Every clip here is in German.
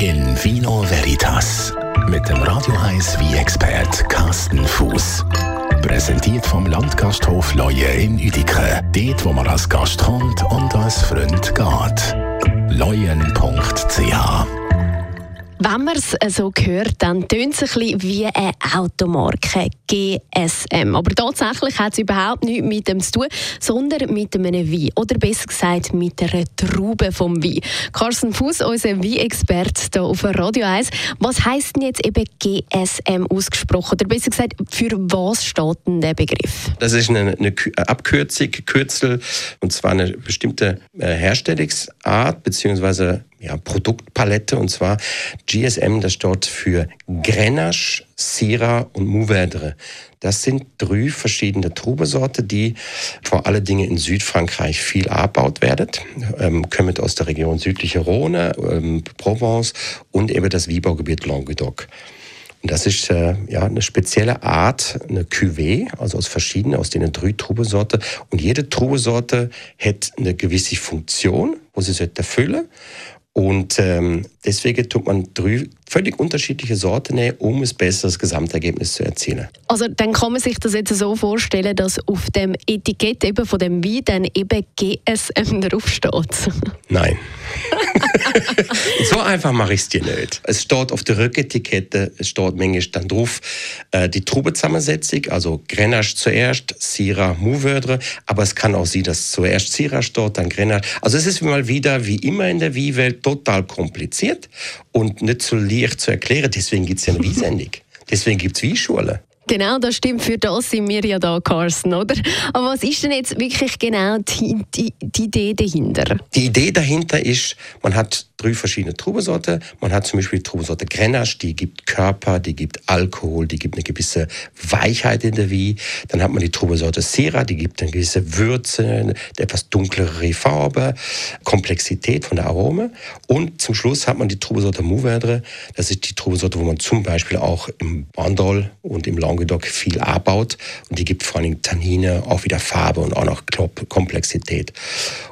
In Vino Veritas mit dem Radio 1 wie expert Carsten Fuß. Präsentiert vom Landgasthof Leue in Uedike. Dort, wo man als Gast kommt und als Freund geht. Leuen.ch wenn man es äh, so hört, dann tönt es ein bisschen wie eine Automarke, GSM. Aber tatsächlich hat es überhaupt nichts mit dem zu tun, sondern mit einem Wein. Oder besser gesagt, mit einer Traube vom Wein. Carsten Fuß, unser Wein-Experte hier auf Radio 1. Was heisst denn jetzt eben GSM ausgesprochen? Oder besser gesagt, für was steht denn der Begriff? Das ist eine, eine Abkürzung, Kürzel, und zwar eine bestimmte äh, Herstellungsart bzw ja, Produktpalette und zwar GSM, das steht für Grenache, Syrah und Mourvèdre. Das sind drei verschiedene Trubesorten, die vor allen Dingen in Südfrankreich viel abgebaut werden. Ähm, kommen aus der Region südliche Rhone, ähm, Provence und eben das Wiebergebiet Languedoc. Und das ist äh, ja eine spezielle Art, eine Cuvée, also aus verschiedenen, aus denen drei Trubesorten. Und jede Trubesorte hat eine gewisse Funktion, wo sie erfüllen und ähm, deswegen tut man drei völlig unterschiedliche Sorten nehmen, um ein besseres Gesamtergebnis zu erzielen. Also dann kann man sich das jetzt so vorstellen, dass auf dem Etikett eben von dem Wein dann eben GSM draufsteht? Nein. so einfach mache ich es dir nicht. Es steht auf der Rücketikette, es steht manchmal dann drauf, äh, die Trubezusammensetzung, also Grenache zuerst, Syrah, Mourvèdre, aber es kann auch sein, dass zuerst Syrah steht, dann Grenache. Also es ist mal wieder, wie immer in der Wie-Welt, total kompliziert und nicht so leicht zu erklären. Deswegen gibt es ja eine Wie-Sendung. Deswegen gibt es Wie-Schule. Genau, das stimmt. Für das sind wir ja da, Carsten, oder? Aber was ist denn jetzt wirklich genau die, die, die Idee dahinter? Die Idee dahinter ist, man hat drei verschiedene Trubesorten. Man hat zum Beispiel die Trubesorte Grenache, die gibt Körper, die gibt Alkohol, die gibt eine gewisse Weichheit in der Wie. Dann hat man die Trubesorte Syrah, die gibt eine gewisse Würze, eine etwas dunklere Farbe, Komplexität von der Arome. Und zum Schluss hat man die Trubesorte Mourvèdre. Das ist die Trubesorte, wo man zum Beispiel auch im Bandol und im Lang Languedoc viel abbaut und die gibt vor allem Tannine, auch wieder Farbe und auch noch Komplexität.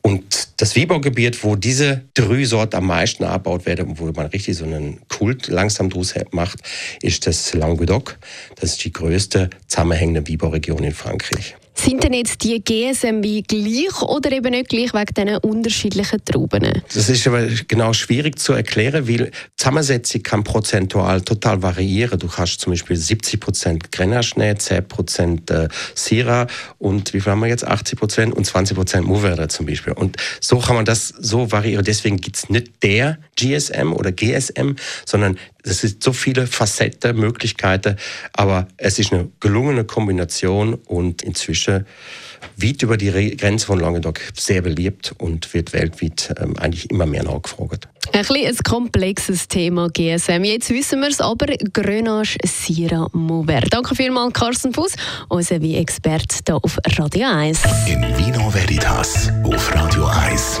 Und das Wiebergebiet, wo diese drei Sorten am meisten abbaut werden und wo man richtig so einen Kult langsam draus macht, ist das Languedoc. Das ist die größte zusammenhängende Wieberregion in Frankreich. Sind denn jetzt die GSMW gleich oder eben nicht gleich wegen diesen unterschiedlichen Trauben? Das ist aber genau schwierig zu erklären, weil die Zusammensetzung kann prozentual total variieren. Du hast zum Beispiel 70 Prozent Grenache, 10 Prozent äh, Syrah und wie viel haben wir jetzt? 80 Prozent und 20 Prozent Mourvèdre zum Beispiel. Und so kann man das so variieren. Deswegen gibt es nicht der GSM oder GSM, sondern es sind so viele Facetten, Möglichkeiten, aber es ist eine gelungene Kombination und inzwischen weit über die Grenze von Languedoc sehr beliebt und wird weltweit ähm, eigentlich immer mehr nachgefragt. Ein bisschen ein komplexes Thema GSM. Jetzt wissen wir es aber. Grenache Syrah Mover. Danke vielmals, Carsten Fuß, unser wie Experte hier auf Radio 1. In Vino Veritas auf Radio 1.